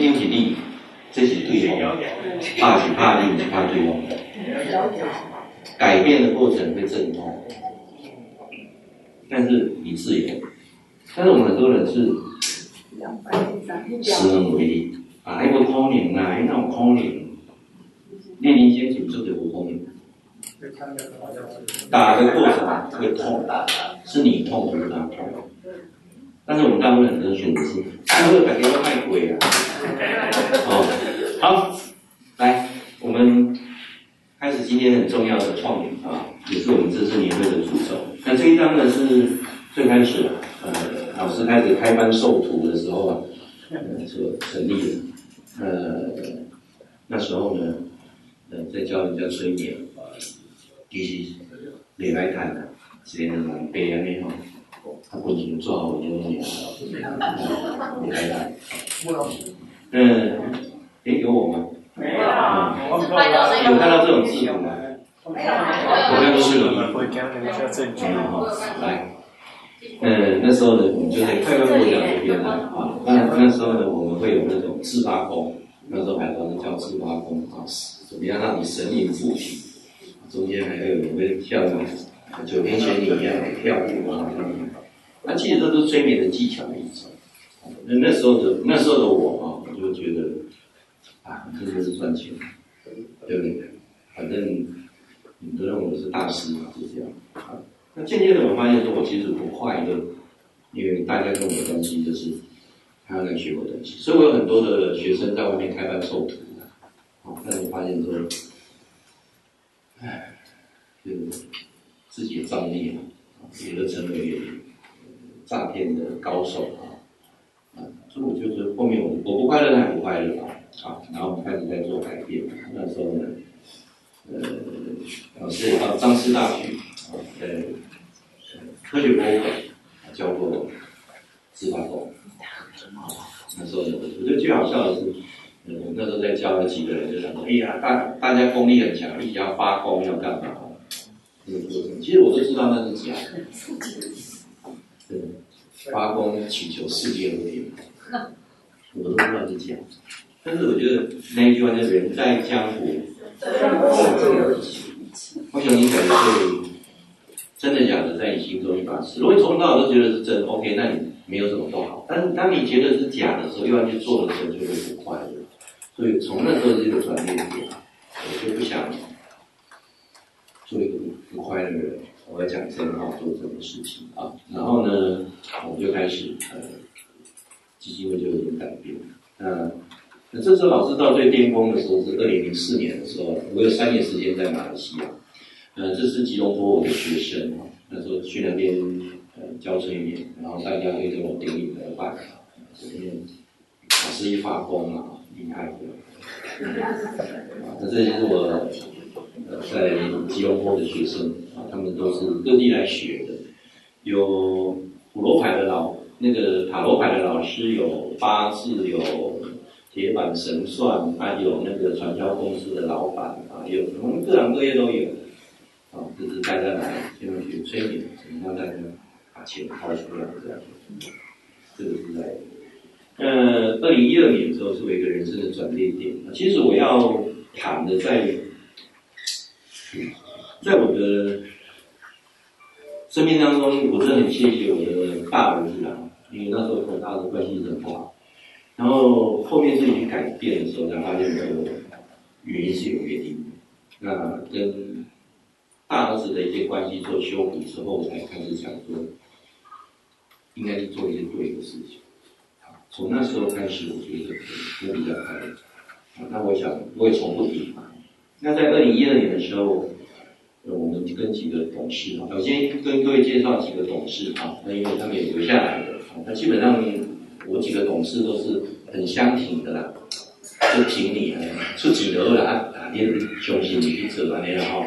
我卡讲这是，对的，怕是怕你，是怕对方。改变的过程会阵痛，但是你自由。但是我们很多人是无能为力啊，那个可能啊，那种可能，练灵先组织的不可能。打的过程会痛，是你痛，不是他痛。但是我们大部分人都选择是，这个感觉都太贵了。哦，好，来，我们开始今天很重要的创业啊，也是我们这次年会的主轴。那这一章呢是最开始，呃，老师开始开班授徒的时候啊，呃，所成立的。呃，那时候呢，呃，在教人家催眠。其实没来谈的，只能蛮悲哀的吼。他本身做好多年了，没来谈。嗯，哎，有我吗？没有。有看到这种字吗？没有。我看都是有的。会讲那个证据哈。来，嗯，那时候呢，我们就在快乐国讲这边了啊。那那时候呢，我们会有那种自发功，那时候还有叫自发功啊，怎么样让你神灵附体？中间还有人会跳九年前你一样跳舞啊，那其实这都是催眠的技巧的一种。那那时候的那时候的我啊，我就觉得啊，这就是赚钱，对不对？反正你都认为我是大师嘛，就这样。那渐渐的我发现说，我其实不快乐，因为大家跟我的关系就是他要来学我东西，所以我有很多的学生在外面开班授徒的。啊，但是我发现说。唉，就自己的造孽嘛，也都成为诈骗的高手啊，啊，所以我就是后面我我不快乐，他也不快乐啊，啊，然后开始在做改变。那时候呢，呃，老师也到张师大去啊，在科学博物馆教过自发功。那时候我觉得最好笑的是。嗯，那时候在教了几个人，就想说，哎呀，大大家功力很强，一要发功要干嘛？其实我都知道那是假的。对，发功祈求世界和平，我都知道是假的。但是我觉得那一句话叫“人在江湖”，我想你可能会真的假的在你心中一把尺。如果你从头到尾都觉得是真，OK，那你没有什么不好。但是当你觉得是假的时候，又要去做的时候，就会不快乐。所以从那时候这个转变点，我就不想快乐的人，我要讲真话，做这种事情啊。然后呢，我就开始呃，基金会就有点改变。那那这次老师到最巅峰的时候是二零零四年的时候，我有三年时间在马来西亚。呃，这是吉隆坡我的学生啊，那时候去那边呃教催眠，然后大家会跟我顶礼膜拜啊，这边老师一发功啊。厉害的，啊，那这就是我在吉隆坡的学生啊，他们都是各地来学的，有普罗牌的老那个塔罗牌的老师，有八字，有铁板神算，还有那个传销公司的老板啊，有什么各行各业都有，啊，就是大家来先去催眠，让大家把钱掏出来这样，这个是在。呃，二零一二年的时候是我一个人生的转捩点。其实我要谈的在，在我的生命当中，我真的很谢谢我的大儿子啊，因为那时候和他的关系很不好。然后后面自己去改变的时候，才发现这个原因是有原因的。那跟大儿子的一些关系做修补之后，我才开始想说，应该是做一些对的事情。从那时候开始，我觉得我比较快乐。那我想我也从不停。那在二零一二年的时候，我们跟几个董事啊，首先跟各位介绍几个董事啊，那因为他们也留下来的，那基本上我几个董事都是很相挺的啦，就挺你啊，出几头了啊，你雄心你去扯完了哈。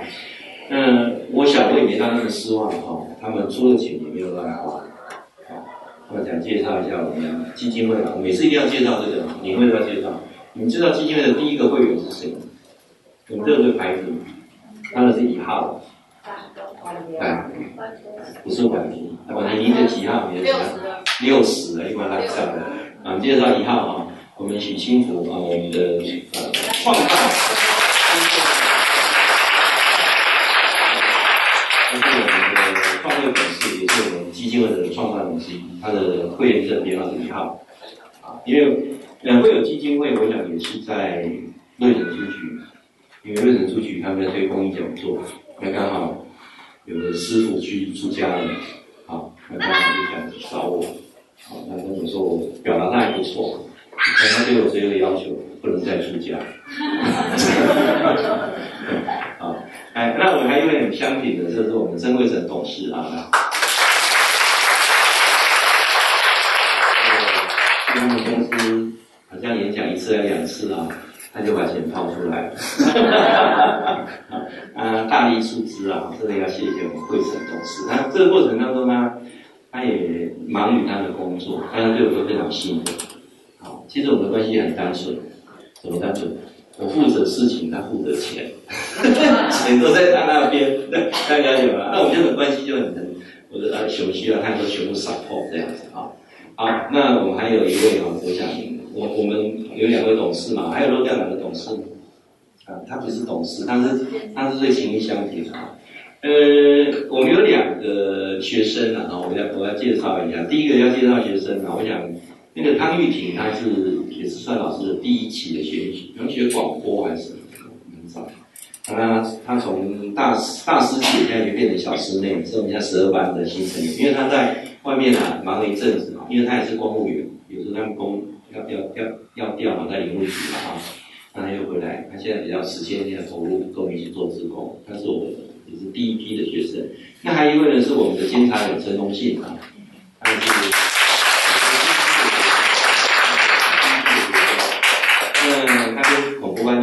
那我想我也没让他们失望哈，他们出了钱也没有乱花。我想介绍一下我们基金会啊，我每次一定要介绍这个，你会不要介绍？你们知道基金会的第一个会员是谁吗？我们这个牌子，他的是一号，哎，不是管理，管理您的几号？你的几号？六十，六十，一般来讲的，啊，介绍一号啊，我们许清福啊，我们的呃创办，他是我们的创会董事，也是我们基金会的创办人之一。他的会员证编号是一号啊，因为两会有基金会，我想也是在瑞仁书局，因为瑞仁书局他们在推公益讲座，那刚好有个师傅去出家了，好，那刚好就想找我，好，那跟我说我表达的还不错。他对我只有一个要求，不能再出家。好，哎，那我还有一位很相挺的，这是我们曾贵成董事啊。公司好像演讲一次还两次啊，他就把钱掏出来了。啊，大力出资啊，真的要谢谢我们贵成董事。那这个过程当中呢，他也忙于他的工作，但是对我都非常信任。好其实我们的关系很单纯，怎么单纯？我负责事情，他负责钱，钱都在他那边，大家了解吗？那我们这种关系就很很，我的呃熊需要他都全部撒货这样子啊。好，那我们还有一位啊，我想我我们有两位董事嘛，还有漏掉两个董事啊，他不是董事，他是他是最情义相挺的。呃，我们有两个学生啊，我要我要介绍一下，第一个要介绍学生啊，我想。那个汤玉婷，她是也是算老师的第一期的学习，能学广播还是？很少。他他从大大师姐现在就变成小师妹，是我们家十二班的新成员。因为他在外面啊忙了一阵子嘛，因为他也是公务员，有时候他们公要调要要调嘛，在林务局嘛哈，那他又回来，他现在比较时间现在投入，跟我们一起做志工。他是我们也是第一批的学生。那还一位呢是我们的监察人陈东信啊，他是。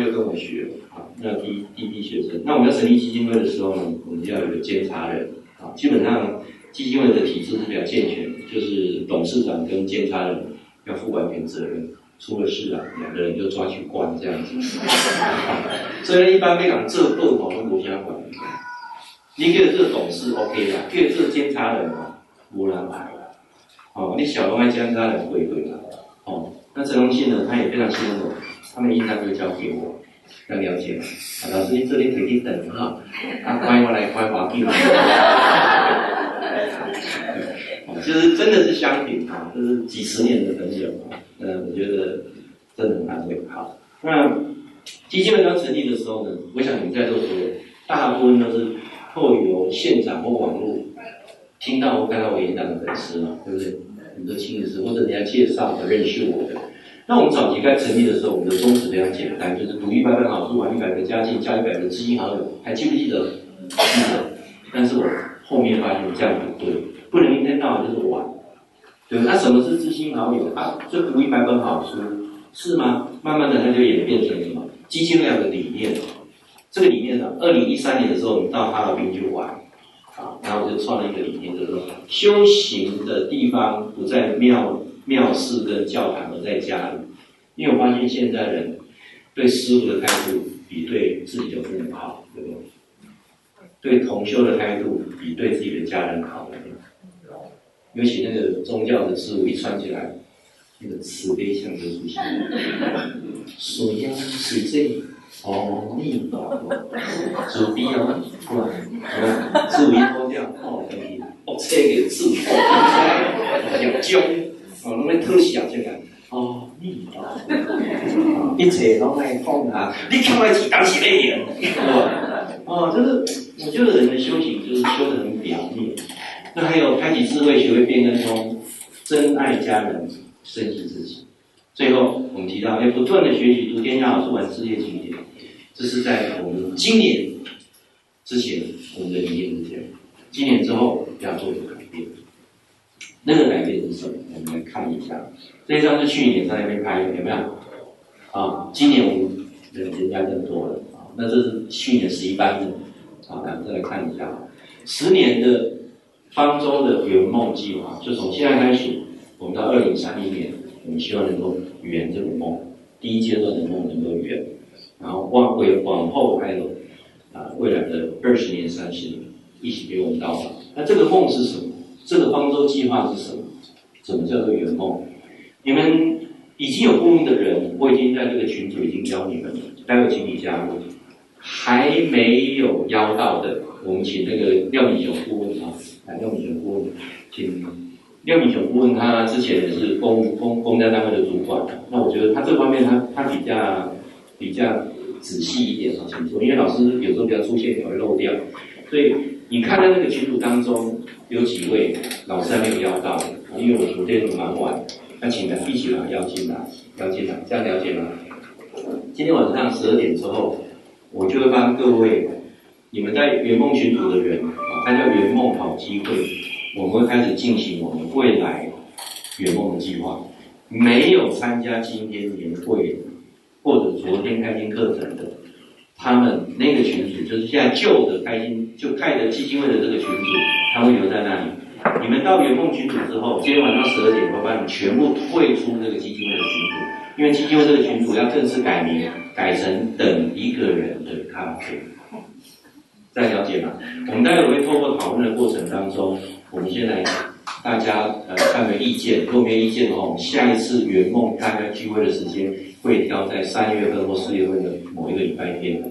就跟我学，啊，那第一第一批学生，那我们要成立基金会的时候呢，我们就要有个监察人，啊，基本上基金会的体制是比较健全，就是董事长跟监察人要负完全责任，出了事啊，两个人就抓去关这样子。所以一般来讲，这个好像国家管理，你给这个董事 OK 啦，给这个监察人哦，无人来了，哦，你小龙爱监察人会会啦，哦，那陈荣信呢，他也非常信任我。他们印章就交给我，要了解？啊，老师，你这里可以等哈，啊，欢迎我来关华进来。就是真的是相挺啊，就是几十年的朋友啊，呃，我觉得真的很难为。好，那基金会刚成立的时候呢，我想你们在座的大部分都是透过现场或网络听到或看到我演讲的粉丝嘛，对不对？很多亲自或者人家介绍的认识我的。那我们早期该成立的时候，我们的宗旨非常简单，就是读一百本好书，玩一百个家进，交一百个知心好友，还记不记得？记得。但是我后面发现这样不对，不能一天到晚就是玩。对，那什么是知心好友啊？就读一百本好书，是吗？慢慢的，它就演变成什么？基金会的理念。这个理念呢，二零一三年的时候，我们到哈尔滨去玩，啊，然后就创了一个理念，就是说，修行的地方不在庙。庙寺跟教堂而在家里，因为我发现现在人对师傅的态度比对自己的父母好，对不对？对同修的态度比对自己的家人好，尤其那个宗教的师父一穿起来，那个慈悲相就出现了。水呀，水这哦，你慈悲啊，是吧？师父一脱掉，哦，可以，哦，车给师父，要教。哦，拢咧特效这个，哦，你哦，一切拢来放啊，你看来几当是咩人？哦，就是我觉得人的修行就是修得很表面。那还有开启智慧，学会变更通，真爱家人，深信自己。最后我们提到要不断的学习，读天下好书，玩世界经典。这是在我们今年之前，我们的理念是这样。今年之后要做一个改变。那个改变是什么？我们来看一下，这张是去年在那边拍的，有没有？啊，今年我们人人家更多了啊。那这是去年十一班的，啊，来再来看一下，十年的方舟的圆梦计划，就从现在开始，我们到二零三一年，我们希望能够圆这个梦，第一阶段的梦能够圆，然后往回往后还有啊未来的二十年、三十年，一起给我们到达。那这个梦是什么？这个方舟计划是什么？什么叫做圆梦？你们已经有顾问的人，我已经在这个群组已经邀你们了，待会请你加入。还没有邀到的，我们请那个廖敏雄顾问啊，廖敏雄顾问，请廖敏雄顾问，他之前也是公公公家单位的主管，那我觉得他这方面他他比较比较仔细一点啊，请说，因为老师有。时候比较出现也会漏掉，所以你看到那个群组当中有。几位老师还没有。邀到，因为我昨天忙完，那请他一起把他邀进来，邀进来，这样了解吗？今天晚上十二点之后。我就会帮各位，你们在圆梦群组的人它叫圆梦好机会，我们会开始进行我们未来圆梦的计划。没有参加今天年会或者昨天开心课程的，他们那个群组就是现在旧的开心就开的基金会的这个群组，他会留在那里。你们到圆梦群组之后，今天晚上十二点，我会把你全部退出这个基金会的群组。因为基金会这个群组要正式改名，改成等一个人的咖啡，再了解吗？我们待会会透过讨论的过程当中，我们先来大家呃看个意见，如果没意见的话，我们下一次圆梦大家聚会的时间会挑在三月份或四月份的某一个礼拜天，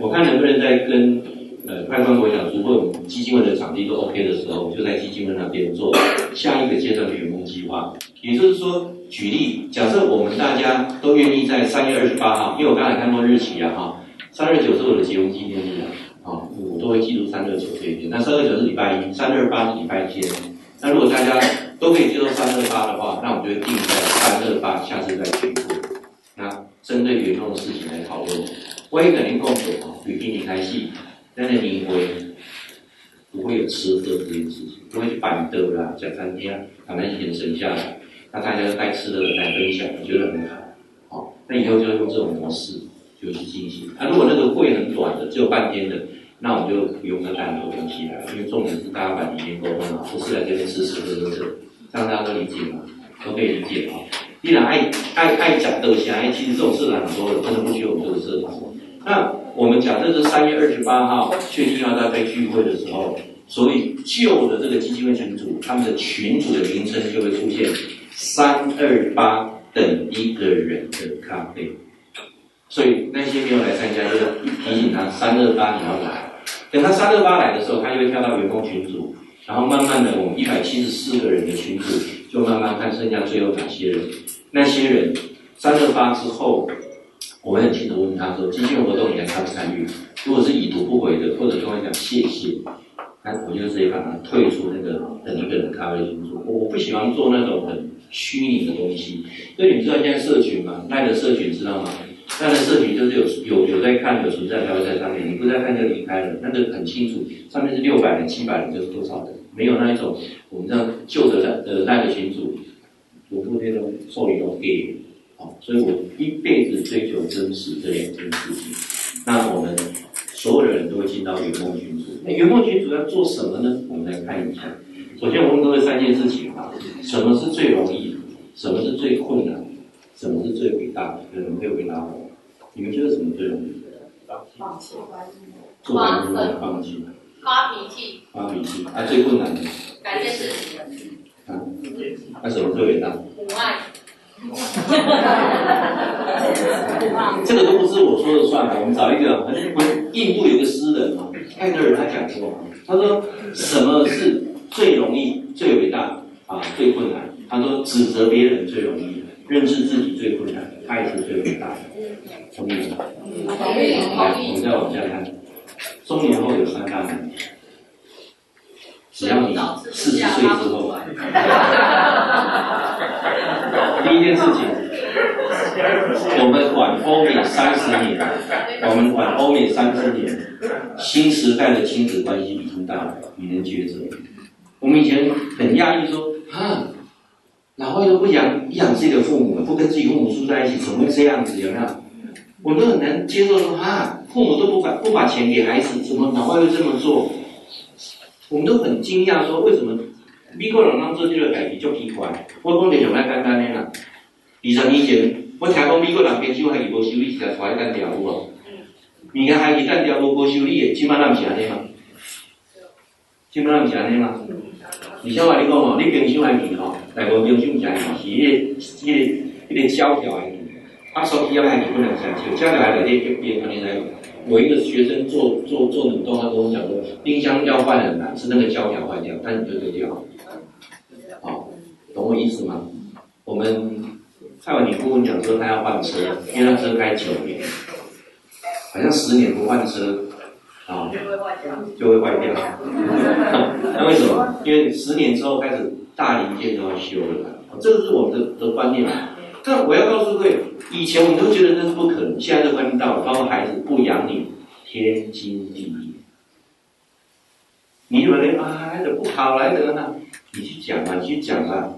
我看能不能再跟呃快官国讲，如果我们基金会的场地都 OK 的时候，就在基金会那边做下一个阶段的圆梦计划，也就是说。举例，假设我们大家都愿意在三月二十八号，因为我刚才看过日期啊，哈，三月九是我的结婚纪念日啊，啊，我都会记住三二九这一天。那三二九是礼拜一，三二八是礼拜天。那如果大家都可以接受三二八的话，那我们就定在三二八，下次再聚会。那针对圆梦的事情来讨论，我也肯定共识啊，比比你开戏，但是你会不会有吃喝这件事情？不会去板凳啦，讲三天，把那些钱省下来。那大家带吃的来分享，我觉得很好。好，那以后就用这种模式就去进行。那、啊、如果那个会很短的，只有半天的，那我就不用跟大家联系了，因为重点是大家把理念沟通好，不是来这边吃吃喝喝的。这样大家都理解吗？都可以理解啊。既然爱爱爱讲都行，哎，其实这种事很多的，真的不需要我们这个社团。那我们假设是三月二十八号确定要在被聚会的时候，所以旧的这个基金会群组，他们的群组的名称就会出现。三二八等一个人的咖啡，所以那些没有来参加，就提醒他三二八你要来。等他三六八来的时候，他就会跳到员工群组，然后慢慢的，我们一百七十四个人的群组就慢慢看剩下最后哪些人。那些人三六八之后，我会很清楚问他说：基金活动你还参不参与？如果是已读不回的，或者跟我讲谢谢，那我就直接把他退出那个等一个人咖啡群组。我不喜欢做那种很。虚拟的东西，所以你知道现在社群嘛？赖的社群知道吗？赖的社群就是有有有在看，有存在才会在上面。你不在看就离开了，那个很清楚，上面是六百人、七百人就是多少人，没有那一种我们这样旧的赖呃赖的群组，我昨天都受理都给，好，所以我一辈子追求真实这两件事情。那我们所有的人都会进到圆梦群组，那圆梦群组要做什么呢？我们来看一下。首先，我们各位三件事情啊：什么是最容易？什么是最困难？什么是最伟大的？有人可以回答我？你们觉得什么最容易？放弃。做完之后放弃。发脾气。发脾气。啊，最困难的？改变自己。啊，那什么最伟大？母爱。这个都不是我说了算的，我们找一个很印度有个诗人嘛，泰戈尔他讲过，他说什么是？最容易、最伟大啊，最困难。他说：指责别人最容易，认识自己最困难，爱是最伟大的。同意吗？同意。来，我们再往下看。中年后有三大问题，只要你四十岁之后，第一件事情，我们管欧美三十年，我们管欧美三十年，新时代的亲子关系已经到了，你能抉择？我们以前很压抑，说啊，老外都不养养自己的父母，不跟自己父母住在一起，怎么会这样子？有没有？我都很难接受说啊，父母都不把不把钱给孩子，怎么老外会这么做？我们都很惊讶，说为什么美国人让做这个改变就奇怪？我讲的就那简单的啦。二十年前，我听讲美国人边修还是无修理，直接带来单条有无？你看还是单条无无修理的，起码那不是安尼嘛？起码那不是安尼嘛？你像话你讲哦，你冰箱还记吼，来无冰箱食是迄个迄个有点胶条而已。他手机要卖你不能相信，教条还得练一遍，你才。我一个学生做做做冷冻，他跟我讲说，冰箱要换很难，是那个胶条坏掉，但你就丢掉。好，懂我意思吗？我们蔡文，你顾问讲说他要换车，因为他车开九年，好像十年不换车，啊，就会坏掉，就会坏掉。那为什么？因为十年之后开始大零件都要修了，这个是我们的的观念。但我要告诉各位，以前我们都觉得那是不可能，现在观念到，包括孩子不养你，天经地义。你以为啊，孩子不好，来得呢？你去讲啊，你去讲啊，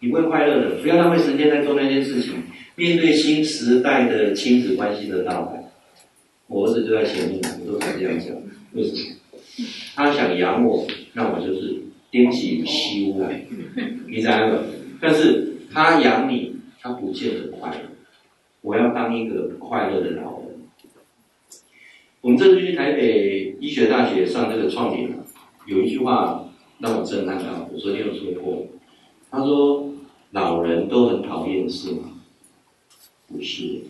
你会快乐的。不要浪费时间在做那件事情。面对新时代的亲子关系的到来，我儿子就在前面，我都敢这样讲。为什么？他想养我，那我就是颠起虚无来，你知道吗？但是他养你。他不见得快乐。我要当一个快乐的老人。我们这次去台北医学大学上这个创点，有一句话让我震撼到。我昨天有说过，他说：“老人都很讨厌，是吗？”不是，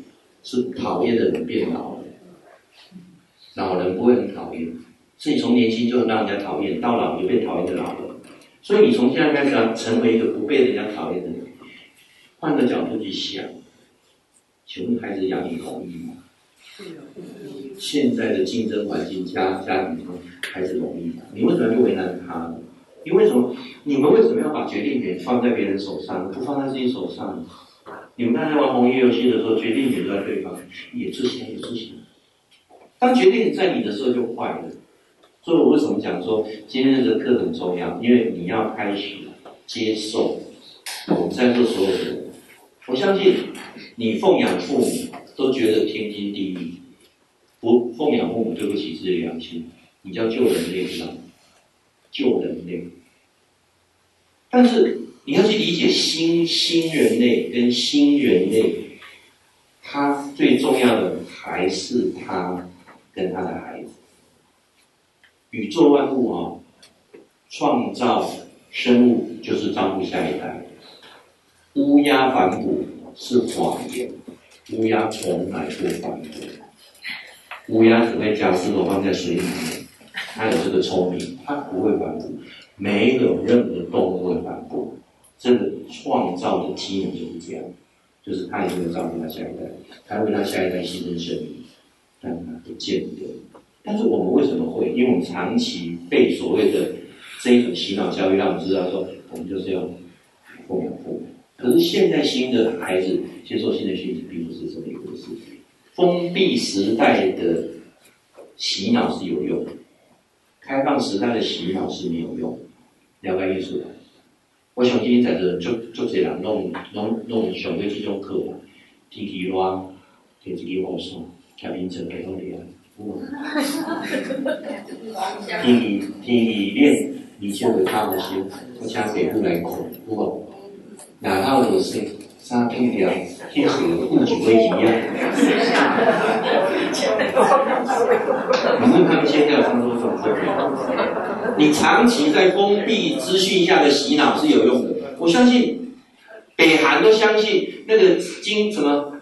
是讨厌的人变老了。老人不会很讨厌，是你从年轻就让人家讨厌，到老就变讨厌的老人。所以你从现在开始要成为一个不被人家讨厌的人。换个角度去想，请问孩子养你容易吗？现在的竞争环境家家庭中，孩子容易吗？你为什么要去为难他呢？你为什么？你们为什么要把决定权放在别人手上，不放在自己手上？你们刚才玩红衣游戏的时候，决定权在对方，也执行也执行。当决定在你的时候就坏了。所以我为什么讲说今天这个课很重要？因为你要开始接受我们在座所有的人。我相信你奉养父母都觉得天经地义，不奉养父母对不起自己的良心，你叫救人类是吧？救人类。但是你要去理解新新人类跟新人类，他最重要的还是他跟他的孩子。宇宙万物啊，创造生物就是照顾下一代。乌鸦反哺是谎言，乌鸦从来不反哺。乌鸦只会将石头放在水里面，它有这个聪明，它不会反哺。没有任何动物会反哺，这个创造的机能就是这样，就是它也会照顾它下一代，它为它下一代牺牲生命，但它不见得。但是我们为什么会？因为我们长期被所谓的这一种洗脑教育，让我们知道说，我们就是要奉养父母。可是现在新的孩子接受新的讯息，并不是这么一回事。封闭时代的洗脑是有用的，开放时代的洗脑是没有用。了解意思吧？我想今天在这就就这样弄弄弄上的这种课，天气热，天气雨伞，开冰车给我练。天气天气冷，你就会看那些我请北部来看，有哪套的是三天两天和不久会一样？你问他们现在有什么这种特别？你长期在封闭资讯下的洗脑是有用的。我相信北韩都相信那个金什么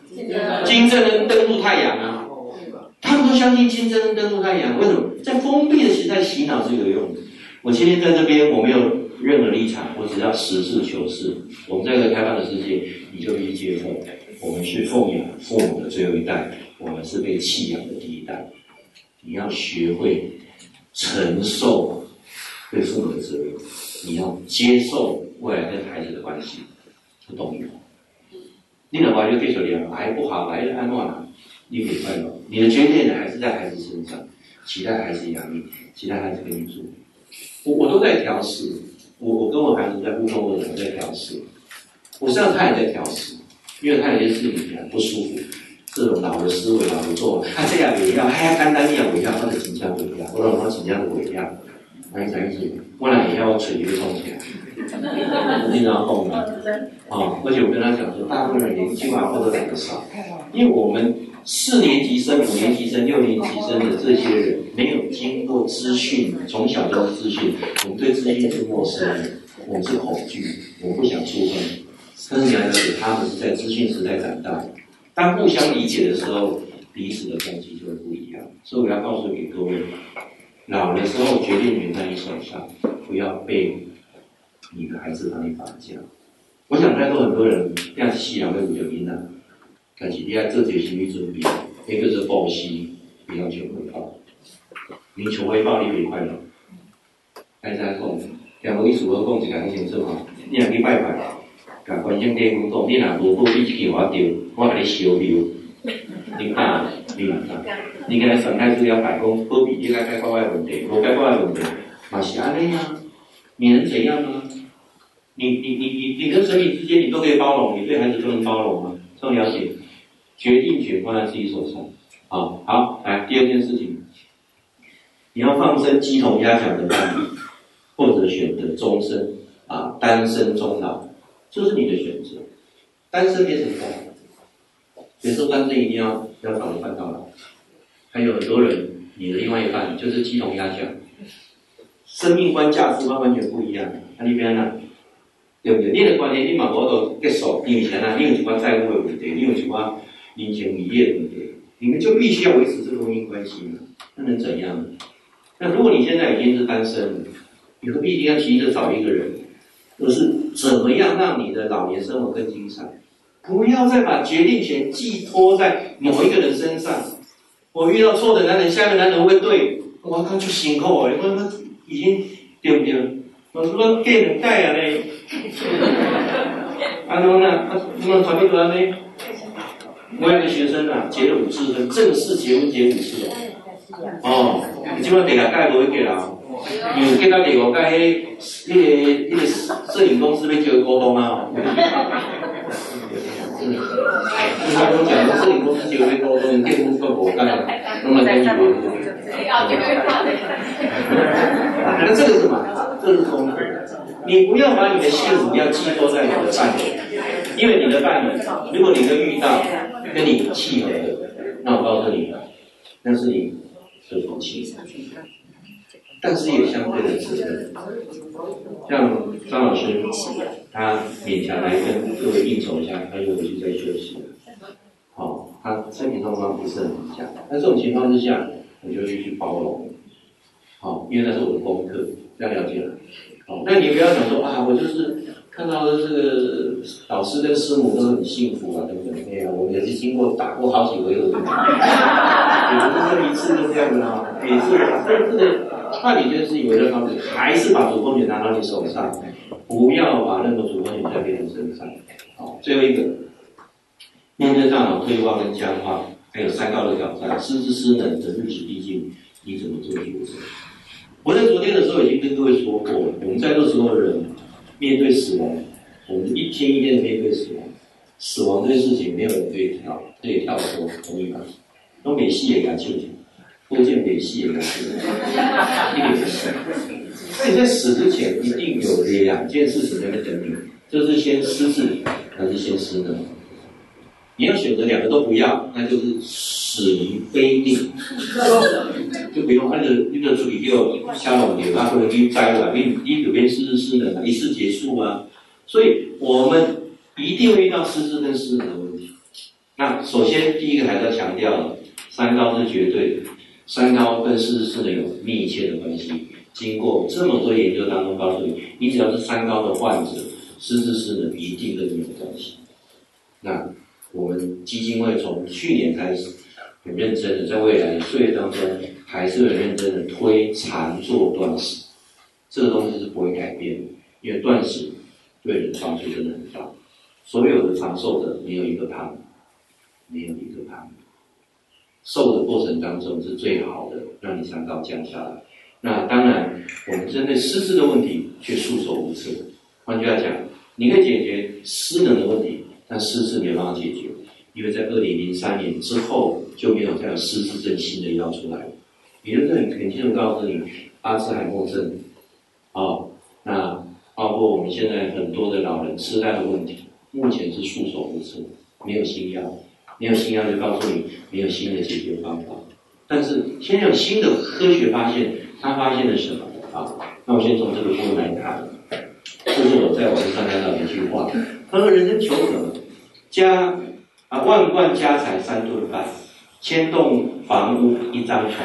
金正恩登陆太阳啊，他们都相信金正恩登陆太阳。为什么？在封闭的时代洗脑是有用的。我今天在这边，我没有。任何立场，我只要实事求是。我们在这个开放的世界，你就理解了。我们是奉养父母的最后一代，我们是被弃养的第一代。你要学会承受对父母的责任，你要接受未来跟孩子的关系，不懂吗？你的话就对着脸，还不好，还是安乱了，你别快乐。你的决定还是在孩子身上，期待孩子养你，期待孩子跟你住。我我都在调试。我我跟我孩子在互动的时候在调试，我实际上他也在调试，因为他有些事情很不舒服，这种老的思维老的做，他这样也要，他要单单这样微笑，他的紧张微笑，我让他紧张的微笑，来在一起，我俩也要捶一个东西，经常后面啊，而且我跟他讲说，大部分人连一句话话都讲不少，因为我们。四年级生、五年级生、六年级生的这些人，没有经过资讯，从小都是资讯，我们对资讯是陌生的，我们是恐惧，我不想触碰。但是你要解他们是在资讯时代长大的，当互相理解的时候，彼此的动机就会不一样。所以我要告诉给各位，老的时候决定权在你手上，不要被你的孩子把你绑架。我想在座很多人这样细养的五九一呢，但是你要做这些心理准备，一个是报喜，不要求回报。你求回报，你会快乐。该怎讲？两个意思我讲一个很清楚哈，你若去拜拜，甲观音殿讲，你若无保庇去给我着，我给你烧庙。你看，你看，你跟他展开资料摆讲，保庇你来解决我的问题，无解决我的问题，嘛是安尼啊？你能怎样呢？你你你你你跟神明之间，你都可以包容，你对孩子都能包容吗？这么了解，决定权放在自己手上。好，好，来第二件事情，你要放生鸡同鸭讲的伴侣，或者选择终身啊单身终老，这是你的选择。单身没什么不好，别说单身一定要要找人办到老。还有很多人，你的另外一半就是鸡同鸭讲，生命观价值观完全不一样。那你别那。对不对？你的观念，你嘛无都结束，以前啊，你有一寡债务的问题，你有一寡人情礼义的问题，你们就必须要维持这个婚姻关系嘛？那能怎样呢？那如果你现在已经是单身了，你何必一定要急着找一个人？而是怎么样让你的老年生活更精彩？不要再把决定权寄托在某一个人身上。我遇到错的男人，下个男人会对，我刚，就辛苦哦！你说他已经对不对？我说给人带 啊嘞。安东呢？他他们团队团队，我有个学生啊，结了五次婚，正式结婚结五次哦。哦，你今晚给他盖多一个啦，有给他给我盖迄那个那个摄影公司要叫他沟通啊。嗯，他跟我讲，摄影公司叫他沟通，电工够我干，那么东西我。那这个是什么？这是功课。你不要把你的幸福要寄托在你的伴侣，因为你的伴侣，如果你能遇到跟你契合的，那我告诉你，那是你的福气。但是也相对的责任。像张老师，他勉强来跟各位应酬一下，他又回去再休息了。好，他身体状况不是很理想，那这种情况之下，我就继续包容。好，因为那是我的功课，这样了解了。哦，那你不要想说啊，我就是看到的这个老师跟师母都很幸福啊，等等。哎呀，我们也是经过打过好几回了，也不是说一次就这样子啊，每次。但是这个，那你就是以为的方式，还是把主动权拿到你手上，不要把任何主动权在别人身上。好，最后一个，面对大脑退化跟僵化，还有三高的挑战，失智失能的日子逼近，你怎么做抉择？我在昨天的时候已经跟各位说过了，我们在座所有人面对死亡，我们一天一天的面对死亡，死亡这件事情没有人可以跳，可以跳脱，同意吗？那美西也感兴趣，福建北西也感兴趣，一点不行。那你在死之前一定有两件事情在那等你，就是先失智还是先失能？你要选择两个都不要，那就是死于非命，就比如按照那个主题叫下龙点，他不能给摘了，你你左边失智失能，一次结束啊。所以我们一定会遇到失智跟失能的问题。那首先第一个还是要强调，三高是绝对的，三高跟失智失能有密切的关系。经过这么多研究当中告诉你，你只要是三高的患者，失智失能一定跟你有关系。那。我们基金会从去年开始很认真的，在未来的岁月当中，还是很认真的推长做断食。这个东西是不会改变的，因为断食对人帮助真的很大。所有的长寿的没有一个胖，没有一个胖。瘦的过程当中是最好的，让你三高降下来。那当然，我们针对失智的问题却束手无策。换句话讲，你可以解决失能的问题。但失智没办法解决，因为在二零零三年之后就没有再有失智症新的药出来了。也就是很肯定的告诉你，阿兹海默症，哦，那包括我们现在很多的老人痴呆的问题，目前是束手无策，没有新药，没有新药就告诉你没有新的解决方法。但是现在有新的科学发现，他发现了什么？啊，那我先从这个部分来谈。这是我在网上看到的一句话，他说：“人生求什么？”家啊，万贯家财三顿饭，千栋房屋一张床，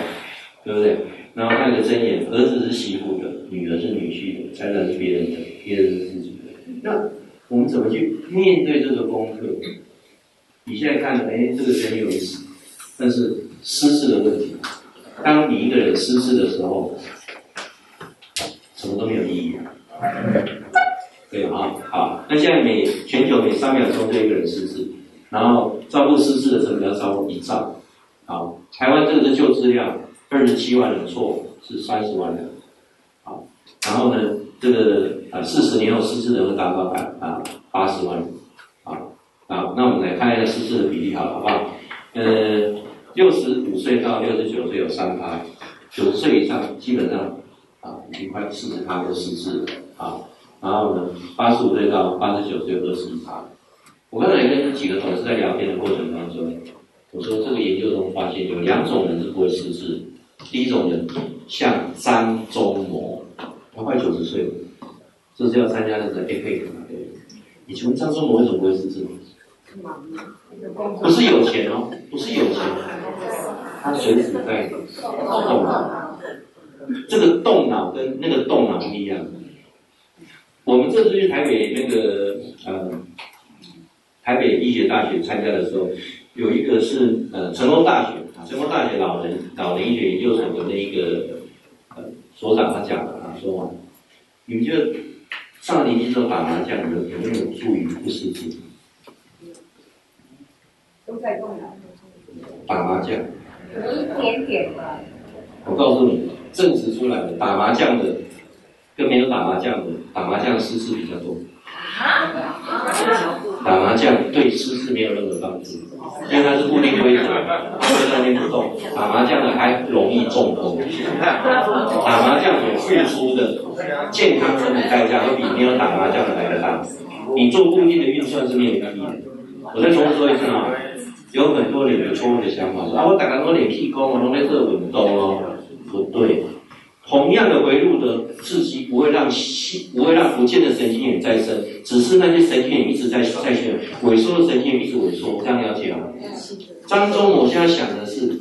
对不对？然后看个真言，儿子是媳妇的，女儿是女婿的，财产是别人的，别人是自己的。那我们怎么去面对这个功课？你现在看了，哎，这个很有意思，但是失智的问题，当你一个人失智的时候，什么都没有意义。对啊，好，那现在每全球每三秒钟就一个人失智，然后照顾失智的成本要超过一兆。好，台湾这个是旧资料，二十七万人错是三十万人。好，然后呢，这个啊四十年后失智的会达到百啊八十万人。好，好，那我们来看一下失智的比例，好了，好不好？呃，六十五岁到六十九岁有三趴，九十岁以上基本上啊已经快四十趴都失智了。好。然后呢，八十五岁到八十九岁有二十一趴。我刚才跟几个同事在聊天的过程当中，我说这个研究中发现有两种人是不会失智。第一种人像张忠谋，他快九十岁了，这是要参加那个 APEC 嘛？对。你请问张忠谋为什么不会失智？不是有钱哦，不是有钱，他随时在动脑。这个动脑跟那个动脑不一样。我们这次去台北那个呃台北医学大学参加的时候，有一个是呃成功大学啊，成功大学老人老人医学研究所的那一个呃所长他讲的啊，说嘛，你们觉得上年纪之后打麻将的有没有助于不失智？都在动脑。打麻将。有一点点吧。我告诉你，证实出来的打麻将的。跟没有打麻将的，打麻将的失智比较多。打麻将对失智没有任何帮助，因为它是固定规则，在那边不动。打麻将的还容易中风。打麻将所付出的健康成本代价，都比没有打麻将的来的大。你做固定的运算是没有意义的。我再重复说一次啊，有很多人有错误的想法，说啊，我打刚刚练气功，我弄在做运动哦，不对。同样的回路的刺激不会让细，不会让不见的神经元再生，只是那些神经元一直在在线，萎缩的神经元一直萎缩，这样了解吗？张忠我现在想的是，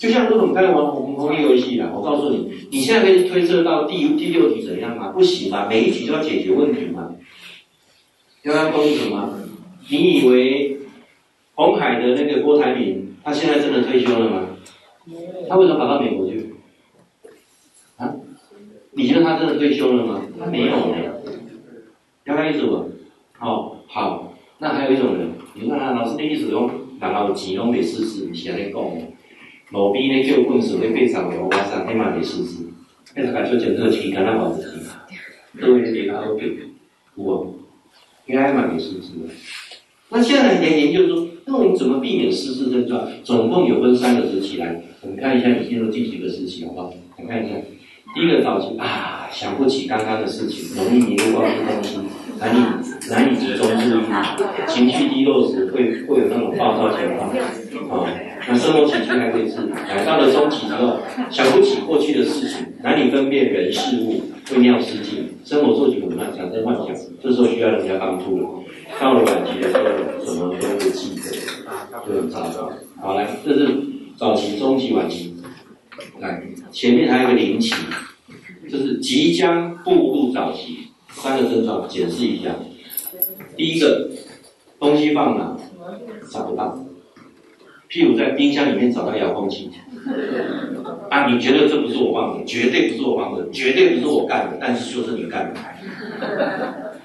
就像我们刚玩红红绿游戏啦，我告诉你，你现在可以推测到第第六题怎样吗？不行吗？每一题都要解决问题吗？要要公平吗？你以为红海的那个郭台铭，他现在真的退休了吗？他为什么跑到美国去？你觉得他真的退休了吗？他没有呢。要看意思不？哦，好。那还有一种人，你看啊，老师的意思说，拿老钱拢没失智，你现在讲，路边咧叫棍子咧背上我上，起码没失智。那他感觉整个体干那好自己，各位给他都给，我应该蛮没失智的。那现在来研究说，那我们怎么避免失智症状？总共有分三个时期来，我们看一下你进入第几个时期，好不好？我看一下。第一个早期啊，想不起刚刚的事情，容易迷路忘记东西，难以难以集中注意，情绪低落时会会有那种暴躁情况啊。那生活起居还可以治，来到了中期之后，想不起过去的事情，难以分辨人事物，会尿失禁，生活作息紊乱，产生幻想，这时候需要人家帮助了。到了晚期的时候，什么都不记得，就很糟糕。好，来，这是早期、中期、晚期。来，前面还有个零期，就是即将步入早期，三个症状解释一下。第一个，东西放哪找不到，譬如在冰箱里面找到遥控器，啊，你觉得这不是我放的，绝对不是我放的，绝对不是我干的，但是就是你干的。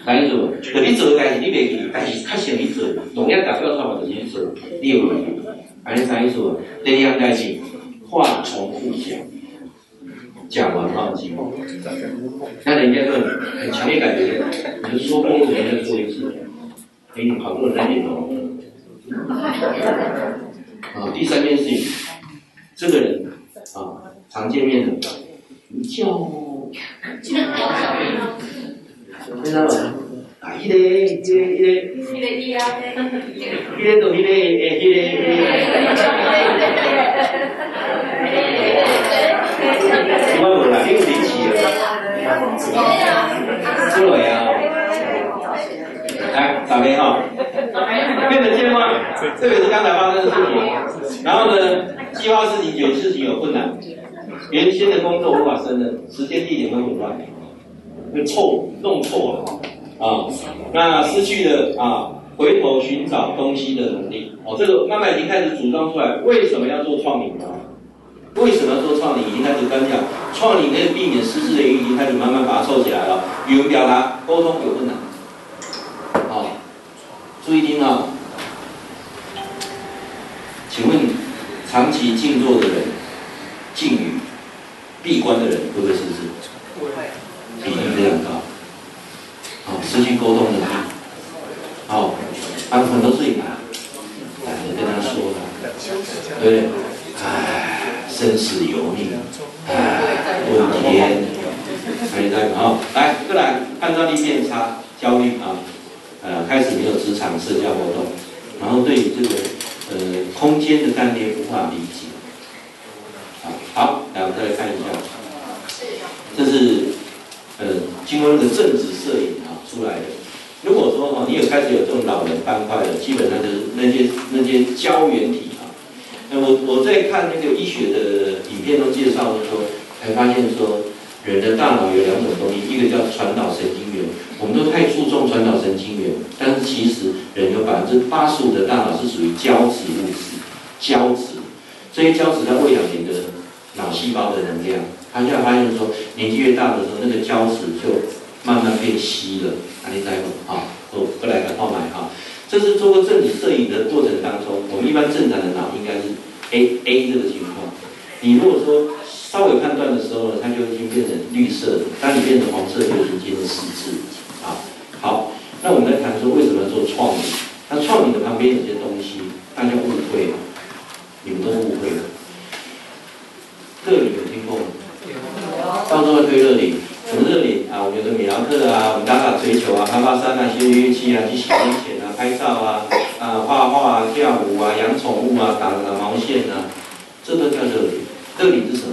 啥意思？可你做的代志你袂记，但是确实你做，同样达标方法就是你做，你有没有？还是啥意思？第二样代志。话重复讲，讲完忘记，那人家就很强烈感觉，你说过，我再说一次，给你好多人在点头。啊，第三件事情，这个人啊，常见面的，你叫，非常好，啊，一个一个一个，一个一啊，一个都一个，哎，一个有灵气了。出来啊！来，大家好。这个是刚才发生的事情。然后呢，计划事情、有事情有困难，原先的工作无法胜任，时间地点会混乱，会错弄错了啊。那失去了啊，回头寻找东西的能力。哦，这个妈妈已经开始组装出来，为什么要做创领呢？为什么要做创领？已经开始跟讲，创领可以避免失智的原因，已经开始慢慢把它凑起来了。语文表达、沟通有困难。好，注意听啊。请问，长期静坐的人、静语、闭关的人，会不会失智？会。比例非常高。好，失去沟通能力。好，他们很多睡吧。懒得跟他说了。对。唉，生死由命。唉，问天。可以再好，来，过来，判断力变差，焦虑啊，呃，开始没有职场社交活动，然后对于这个。呃，空间的概念无法理解。好，好，来，我们再来看一下，这是呃，经过那个正子摄影啊出来的。如果说哦，你有开始有这种老人斑块的，基本上就是那些那些胶原体。我我在看那个医学的影片中介绍的时候，才发现说。人的大脑有两种东西，一个叫传导神经元，我们都太注重传导神经元，但是其实人有百分之八十五的大脑是属于胶质物质，胶质，这些胶质在喂养你的脑细胞的能量。他现在发现说，年纪越大的时候，那个胶质就慢慢变稀了。哪里在乎啊？我不来个号码哈。这是做过正体摄影的过程当中，我们一般正常的脑应该是 A A 这个情况。你如果说。稍微判断的时候呢，它就已经变成绿色的；当你变成黄色，就已经进入失智。啊，好，那我们来谈说为什么要做创意？那创意的旁边有些东西，大家误会了，你们都误会了。热领有听过吗？到时候推热领，什么热领啊？我们有个美劳课啊，我们打打槌球啊，爬爬山啊，学乐器啊，去洗温泉，拍照啊，啊，画画啊，跳舞啊，养宠物啊，打打毛线啊，这都叫热点。热领是什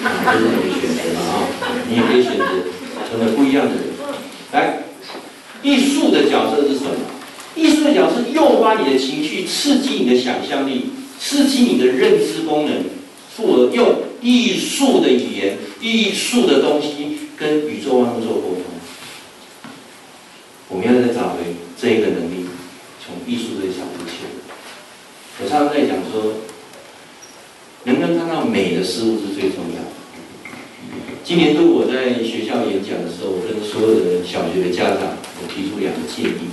这是你的选择啊！你也可以选择成为不一样的人。来，艺术的角色是什么？艺术的角色诱发你的情绪，刺激你的想象力，刺激你的认知功能，从而用艺术的语言、艺术的东西跟宇宙万物做沟通。我们要再找回这个能力，从艺术的角度切入。我常常在讲说。能不能看到美的事物是最重要的。今年度我在学校演讲的时候，我跟所有的小学的家长，我提出两个建议。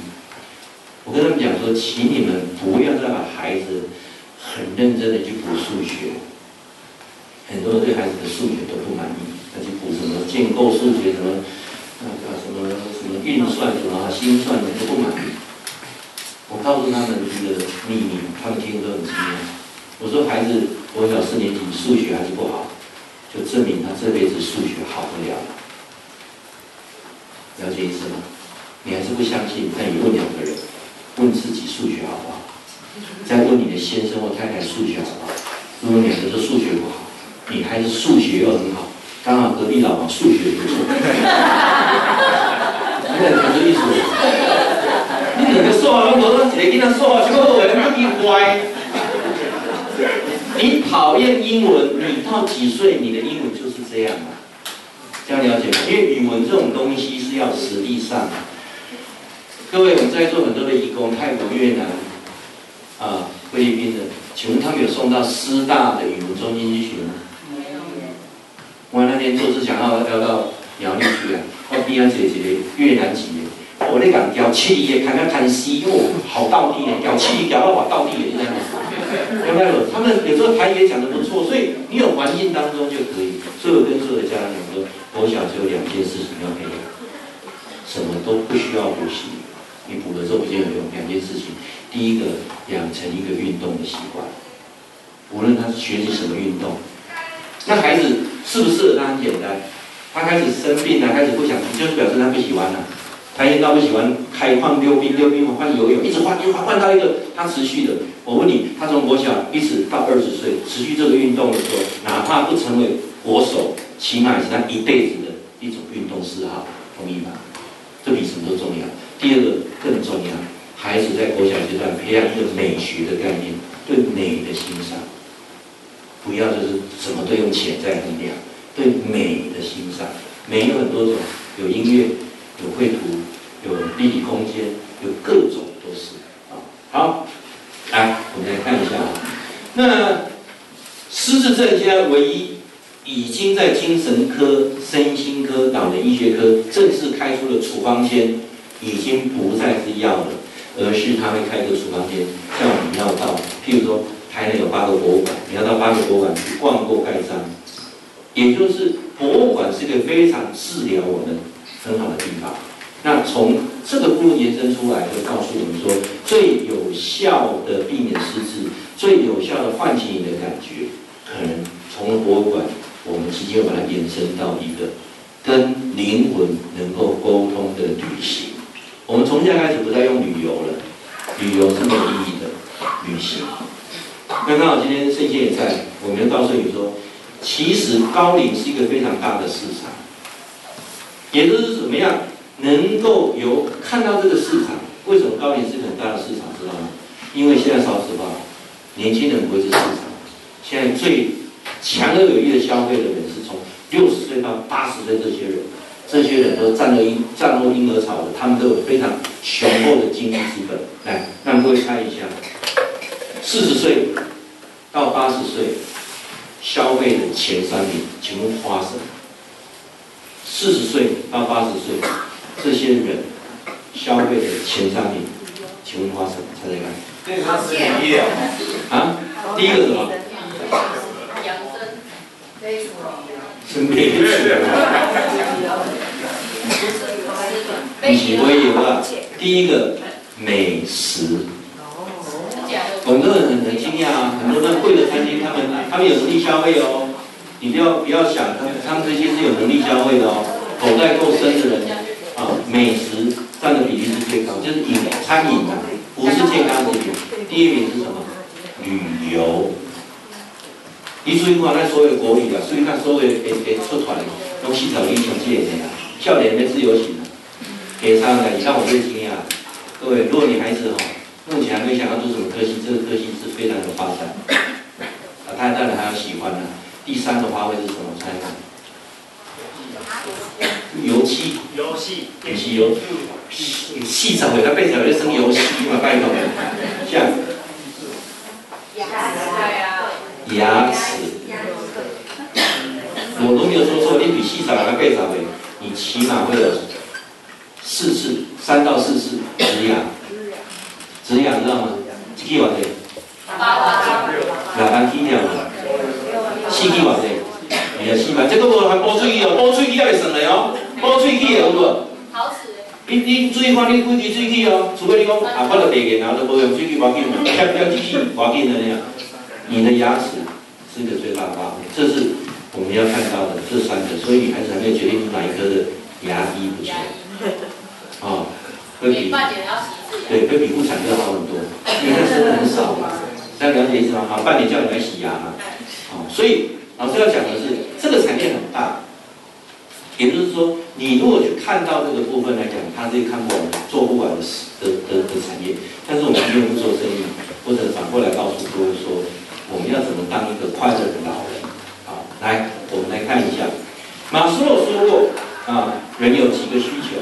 我跟他们讲说，请你们不要再把孩子很认真的去补数学，很多人对孩子的数学都不满意，他去补什么建构数学什么，那个什么什么运算什么心算的都不满意。我告诉他们一个秘密，他们听都很惊讶。我说孩子，我小四年级数学还是不好，就证明他这辈子数学好不了。了解意思吗？你还是不相信？但有两个人，问自己数学好不好？再问你的先生或太太数学好不好？如果两个都数学不好，你孩子数学又很好，刚好隔壁老王数学也不错，你两个意思？你两个数学拢无，一个囡仔数学就好，两个一乖。你讨厌英文，你到几岁你的英文就是这样啊？这样了解吗？因为语文这种东西是要实力上。各位，我们在座很多的义工，泰国、越南、啊菲律宾的，请问他们有送到师大的语文中心去学吗？没有。我那天就是想要要到苗栗去啊，我边上姐姐越南籍的，我那讲调七里的，看要看西哦，好倒地的，调七里调到我道地的这样子。有没有？他们有时候台语也讲的不错，所以你有环境当中就可以。所以我跟所有的家长讲说，我小只有两件事情要培养，什么都不需要补习，你补了之后不见得有用。两件事情，第一个养成一个运动的习惯，无论他学习什么运动，那孩子适不适合他很简单，他开始生病了，开始不想，就是表示他不喜欢了。跆拳道不喜欢开放溜冰，溜冰换游泳，一直换，一直换，换到一个他持续的。我问你，他从国小一直到二十岁持续这个运动的时候，哪怕不成为国手，起码是他一辈子的一种运动嗜好，同意吗？这比什么都重要。第二个更重要，孩子在国小阶段培养一个美学的概念，对美的欣赏，不要就是什么都用潜在力量，对美的欣赏，美有很多种，有音乐。有绘图，有立体空间，有各种都是啊。好，来，我们来看一下啊。那狮子症现在唯一已经在精神科、身心科、脑的医学科正式开出了处方箋，已经不再是药了，而是他会开一个处方箋，叫我们要到，譬如说台南有八个博物馆，你要到八个博物馆去逛过盖章，也就是博物馆是一个非常治疗我们。很好的地方，那从这个部分延伸出来，就告诉我们说，最有效的避免失智，最有效的唤醒你的感觉，可能从博物馆，我们直接把它延伸到一个跟灵魂能够沟通的旅行。我们从现在开始不再用旅游了，旅游是没有意义的，旅行。那刚好今天圣贤也在，我们告诉你说，其实高龄是一个非常大的市场。也就是怎么样能够有看到这个市场？为什么高龄是一个很大的市场？知道吗？因为现在说实话，年轻人不会是市场。现在最强而有力的消费的人是从六十岁到八十岁这些人，这些人都战后婴战后婴儿潮的，他们都有非常雄厚的经济资本。来，让各位猜一下，四十岁到八十岁消费的前三名，请问花什么？四十岁到八十岁，这些人消费的前三名，请问花什么？猜猜看。对，他是第一啊，第一个什么？养生。生病。一起微游啊！第一个美食。很多人很很惊讶啊，很多人贵的餐厅，他们他们有能力消费哦。你不要不要想，他们他们这些是有能力消费的哦，口袋够深的人啊，美食占的比例是最高，就是饮餐饮啊，不是健康食品。第一名是什么？旅游。你注意看，那所有国语啊，所以看所有诶诶出团都是找旅行界的呀，笑脸的自由行啊，给他们，你让我最惊讶。各位，如果你孩子哈，目前还没想要做什么科系，这个科系是非常有发展，啊，他当然还要喜欢呢。第三个花卉是什么？猜看。油漆。游戏。游戏油。戏怎么他背起来就生油漆嘛？拜托。像。牙齿。牙齿。我都没有说错，你比戏怎么背起来？你起码会有四次，三到四次植牙。植牙知道吗？几万的。八万。两万几两？四的。食死嘛，这个无含补喙齿哦，补喙齿也袂算的哦，补喙齿的有无？好使。你你注意看，你几支喙齿哦，除非你讲啊，我着第二个，然后都无用喙齿，无要紧嘛，要要机器，无要紧的那样。你的牙齿是一个最大的发挥，这是我们要看到的这三个，所以女孩子还没有决定出哪一科的牙医不错。哦，会比对会比妇产科好很多，因为生的很少嘛，大家了解意思吗？好，半年叫你来洗牙嘛，哦，所以老师要讲的是这个产业很大，也就是说，你如果去看到这个部分来讲，它是看不完、做不完的的的的产业。但是我们今天不做生意，或者反过来告诉各位说，我们要怎么当一个快乐的老人？好，来，我们来看一下，马斯洛说过啊，人有几个需求。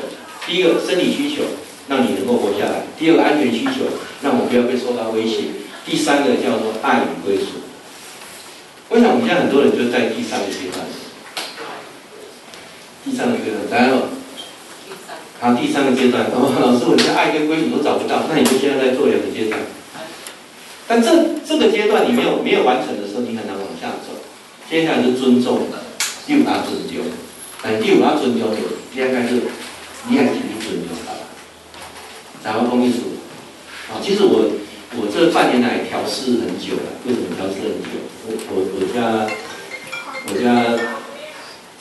第一个生理需求，让你能够活下来；第二个安全需求，让我不要被受到威胁；第三个叫做爱与归属。我想我们现在很多人就在第三个阶段。第三个阶段，来了。好，第三个阶段，哦，老师，我连爱跟归属都找不到，那你就现在在做两个阶段。但这这个阶段你没有没有完成的时候，你很难往下走。接下来是尊重的，第五大尊重，哎，第五大尊重的，应该是。你还挺准的啊！咱们公益处啊，其实我我这半年来调试很久了。为什么调试很久？我我我家我家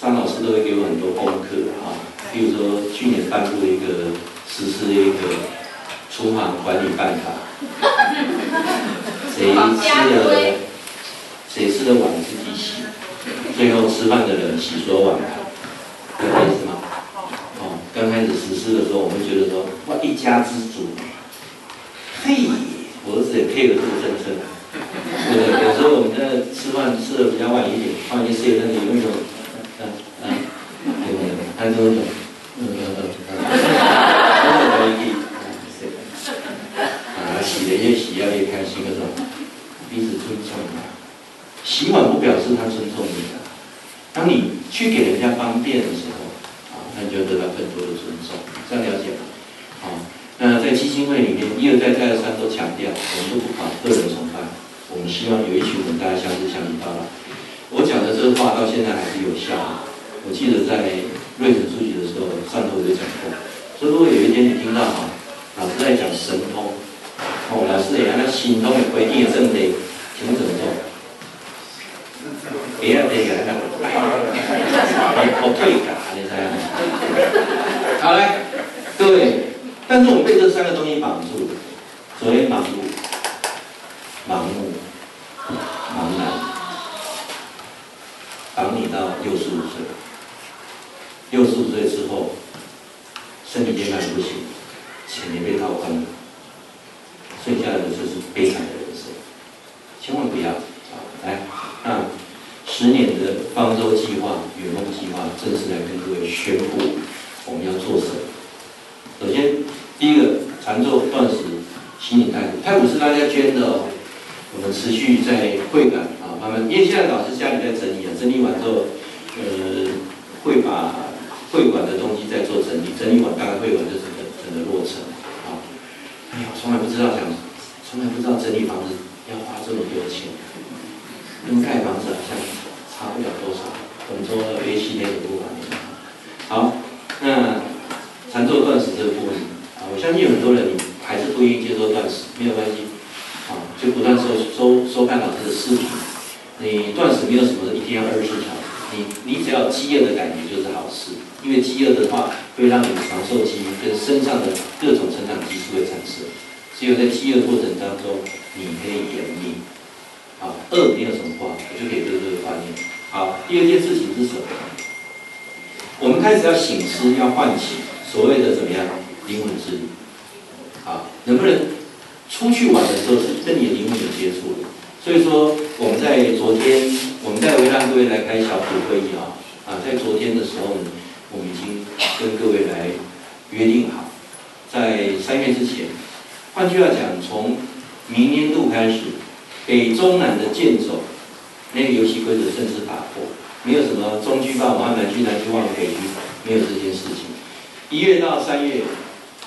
张老师都会给我很多功课啊。比如说去年颁布的一个实施的一个厨房管理办法，谁吃了谁吃的碗自己洗，最后吃饭的人洗所有碗盘，有意思吗？哦刚开始实施的时候，我们觉得说，哇，一家之主，嘿，我儿子也配合这个政策，对不对？有时候我们在吃饭吃的比较晚一点，放一些那里有那种，嗯嗯，对不对？还有那种，嗯嗯嗯，哈哈哈哈越洗要越开心，那种彼此尊重啊。洗碗不表示他尊重你的，当你去给人家方便的时候。啊那你就得到更多的尊重，这样了解吗？好，那在基金会里面一而再再而三都强调，我们都不搞个人崇拜，我们希望有一群人大家相知相依到老。我讲的这个话到现在还是有效。我记得在瑞城出席的时候，上头就讲过，所以如果有一天你听到啊，老师在讲神通，哦，老师也按照心通的规定正得，请怎么做？别啊，别个，来，我退卡，你猜？好嘞，各位，但是我们被这三个东西绑住了，所以盲目、盲目、茫然，绑你到六十五岁，六十五岁之后，身体健康不行，钱也被掏光了，剩下的就是悲惨的人生，千万不要啊！来，那。十年的方舟计划、圆梦计划正式来跟各位宣布，我们要做什么？首先，第一个，禅坐断食、心灵太鼓，太鼓是大家捐的哦。我们持续在会馆啊，慢慢，因为现在老师家里在整理啊，整理完之后，呃，会把会馆的东西再做整理，整理完大概会馆就整个整个落成。哎呀，从来不知道讲，从来不知道整理房子要花这么多钱，跟盖房子好像。差不了多少，我们说的 A 系列的部分。好，那禅坐断食这个部分啊，我相信有很多人还是不愿意接受断食，没有关系，啊，就不断收收收看老师的视频。你断食没有什么一天要二十四小时，你你只要饥饿的感觉就是好事，因为饥饿的话会让你长寿肌跟身上的各种成长激素会产生，在饥饿过程当中你可以延命。啊，饿没有什么不好，我就给这个这个观念。好，第二件事情是什么？我们开始要醒思，要唤起所谓的怎么样灵魂之旅。啊，能不能出去玩的时候是跟你的灵魂有接触的？所以说我们在昨天，我们在围让各位来开小组会议啊，啊，在昨天的时候呢，我们已经跟各位来约定好，在三月之前，换句话讲，从明年度开始。北中南的舰走，那个游戏规则正式打破，没有什么中区霸王、南区南区忘了北区，没有这件事情。一月到三月，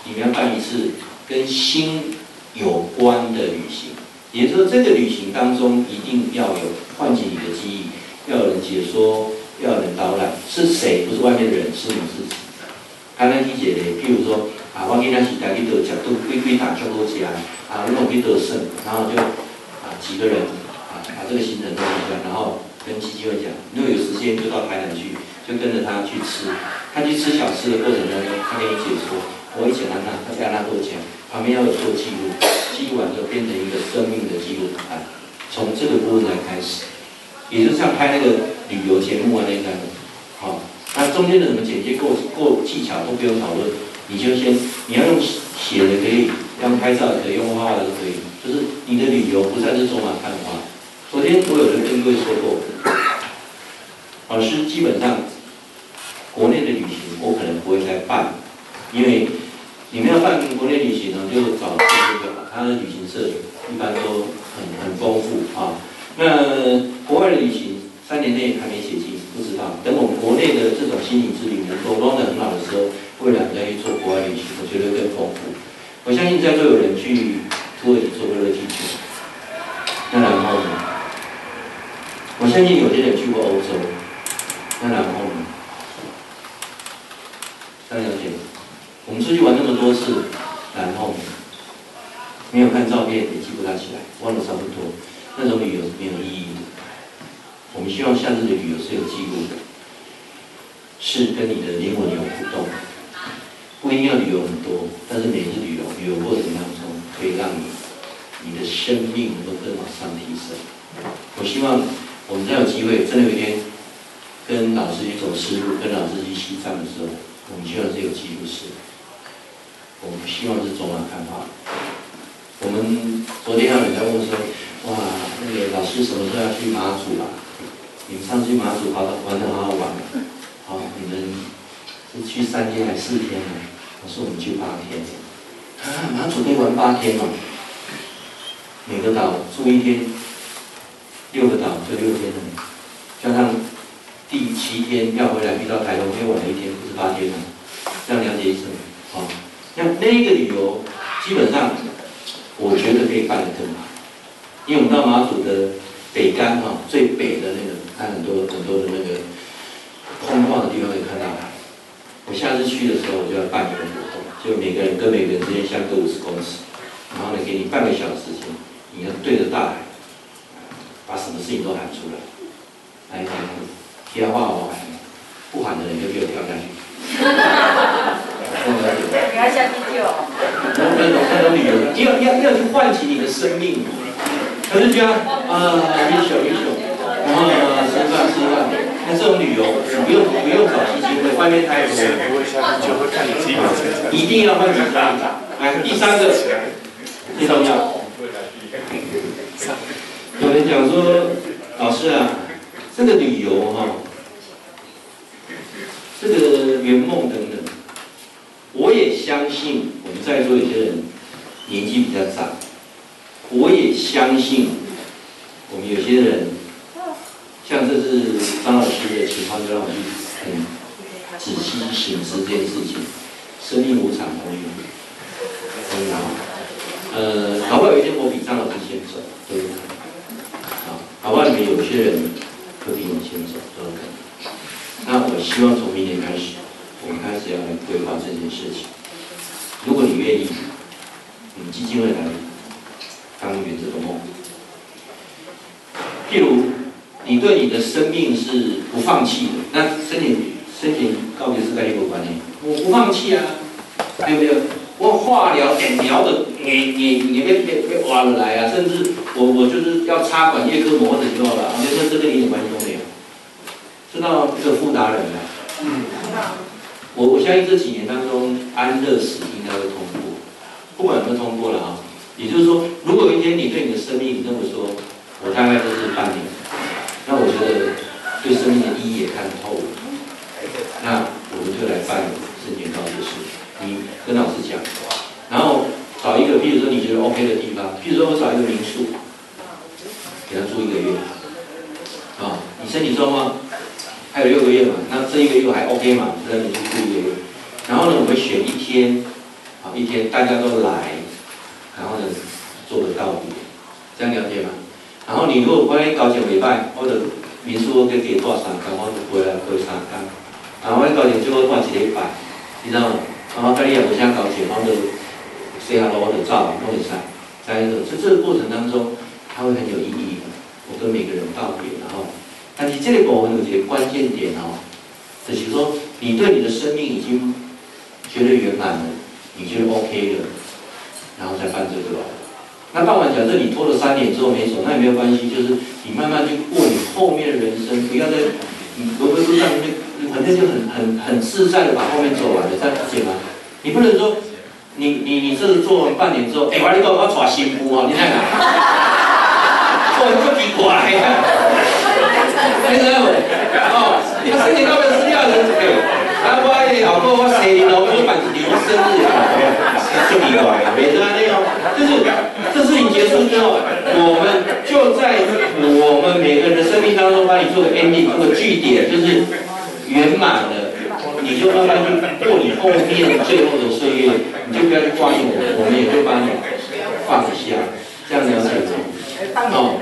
你们要办一次跟心有关的旅行，也就是说，这个旅行当中一定要有唤起你的记忆，要有人解说，要有人导览，是谁？不是外面的人，是你自己。刚刚理解的，譬如说啊，我今天是带去到角度规规打交多家啊，那种去得胜，然后就啊几个人啊把这个行程弄一下，然后跟基金会讲，如果有时间就到台南去，就跟着他去吃。他去吃小吃的过程当中，他跟你解说，我以前让他，他跟他多讲，旁边要有做记录，记录完之后变成一个生命的记录啊，从这个部分来开始，也就像拍那个旅游节目啊那个，好。那中间的什么剪接、构构技巧都不用讨论，你就先你要用写的可以，用拍照也可以，用画画的都可以。就是你的旅游不再是走马看花。昨天我有人跟各位说过，老师基本上国内的旅行我可能不会再办，因为你们要办国内旅行呢，就找这个他的旅行社一般都很很丰富啊。那国外的旅行三年内还没写清。不知道，等我们国内的这种心理之旅能够弄得很好的时候，未来再去做国外旅行，我觉得更丰富。我相信在座有人去土耳其做过热气球，那然后呢？我相信有些人去过欧洲，那然后呢？大家了解？我们出去玩那么多次，然后？没有看照片也记不大起来，忘了差不多，那种旅游是没有意义的。我们希望下次的旅游是有记录的，是跟你的灵魂有互动，不一定要旅游很多，但是每次旅游旅游过程当中，可以让你你的生命能够更往上提升。我希望我们再有机会，真的有一天跟老师去走丝路，跟老师去西藏的时候，我们希望是有记录式，我们希望是走马看花。我们昨天还有人在问说，哇，那个老师什么时候要去马祖啊？你们上次去马祖玩的玩的好好玩，好，你们是去三天还是四天呢？我说我们去八天，啊，马祖可以玩八天嘛？每个岛住一天，六个岛就六天了，加上第七天要回来，遇到台风又晚了一天，不是八天吗？这样了解意思吗？好，那那个旅游基本上，我觉得可以办得更好，因为我们到马祖的北竿哈，最北的那个。看很多很多的那个空旷的地方可以看到。我下次去的时候，我就要办一个活动，就每个人跟每个人之间相隔五十公尺，然后呢，给你半个小时时间，你要对着大海，把什么事情都喊出来，来一喊，天话我喊，不喊的人就给我跳下去。你要下去救。那种那种旅游，要要要去唤起你的生命。可是这样啊，一宿一宿。然后呢，吃饭吃饭，那这种旅游不用不用找基金会，外面太多，一定要换几张。来，第三个最重要。有人讲说，老师啊，这个旅游哈，这个圆梦等等，我也相信我们在座有些人年纪比较长，我也相信我们有些人。像这是张老师的情况，就让我去很仔细省思这件事情。生命无常，朋友，很好。呃，搞不好有一天我比张老师先走，都有可能。啊，搞不好里面有些人会比你先走，都有可能。那我希望从明年开始，我们开始要来规划这件事情。如果你愿意，我们基金会来当圆这个梦。譬如。你对你的生命是不放弃的，那申请申请告别式该有关系。我不放弃啊，还有没有？我化疗点疗的，你你你别别别挖了来啊！甚至我我就是要插管叶克膜的时候了，我觉得这个一点关系都没有。知道这个富达人吗？嗯，我我相信这几年当中，安乐死应该会通过，不管有没有通过了啊。也就是说，如果有一天你对你的生命这么说，我大概就是半年。那我觉得对生命的意义也看透了，那我们就来办生前告别式。你跟老师讲，然后找一个，比如说你觉得 OK 的地方，比如说我找一个民宿，给他住一个月。啊，你身体状况还有六个月嘛？那这一个月还 OK 嘛？让你去住一个月。然后呢，我们选一天，啊，一天大家都来，然后呢做个告别，这样了解吗？然后你如果关于搞几礼拜或者民宿我给给多少三工，我就回来回三工。然后我交钱最后换一礼拜，你知道吗？然后家也不想交钱，我就写下来我就走，我就散。在这这个过程当中，它会很有意义的。我跟每个人道别，然后，但是这个部分有一个关键点哦，就是说你对你的生命已经觉得圆满了，你觉得 OK 了，然后再办这个。那办完，假设你拖了三年之后没走，那也没有关系，就是你慢慢去过你后面的人生，不要在你罗伯路上面，反正就很很很自在的把后面走完了，这样理解吗？你不能说你你你这个做完半年之后，哎，我你讲我抓新妇哦，你看看，哦，这么奇怪，没事没，哦，他身体都没有失掉的，哎，啊，我哎，老婆我生日了，我办一场生日啊，这么奇怪，没事啊，那样就是。这事情结束之后，我们就在我们每个人的生命当中帮你做个 ending，做个句点，就是圆满了，你就慢慢去过你后面最后的岁月，你就不要去挂念我，我们也就帮你放下，这样了解吗？哦，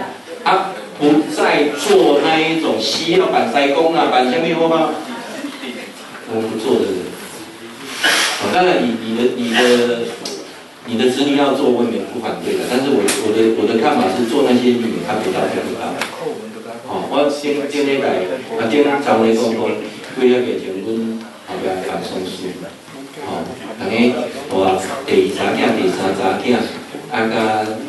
啊，不再做那一种需要办塞工啊，办什么活吗？我们不做的人。哦，当然你你的你的。你的子女要做，我也不反对的。但是我我的我的看法是，做那些你看不到、看不到。好，我先今天来，啊，今天找你讲讲，为了给前阮后边办丧事。好，大家我第二查囝、第三查囝，啊甲诶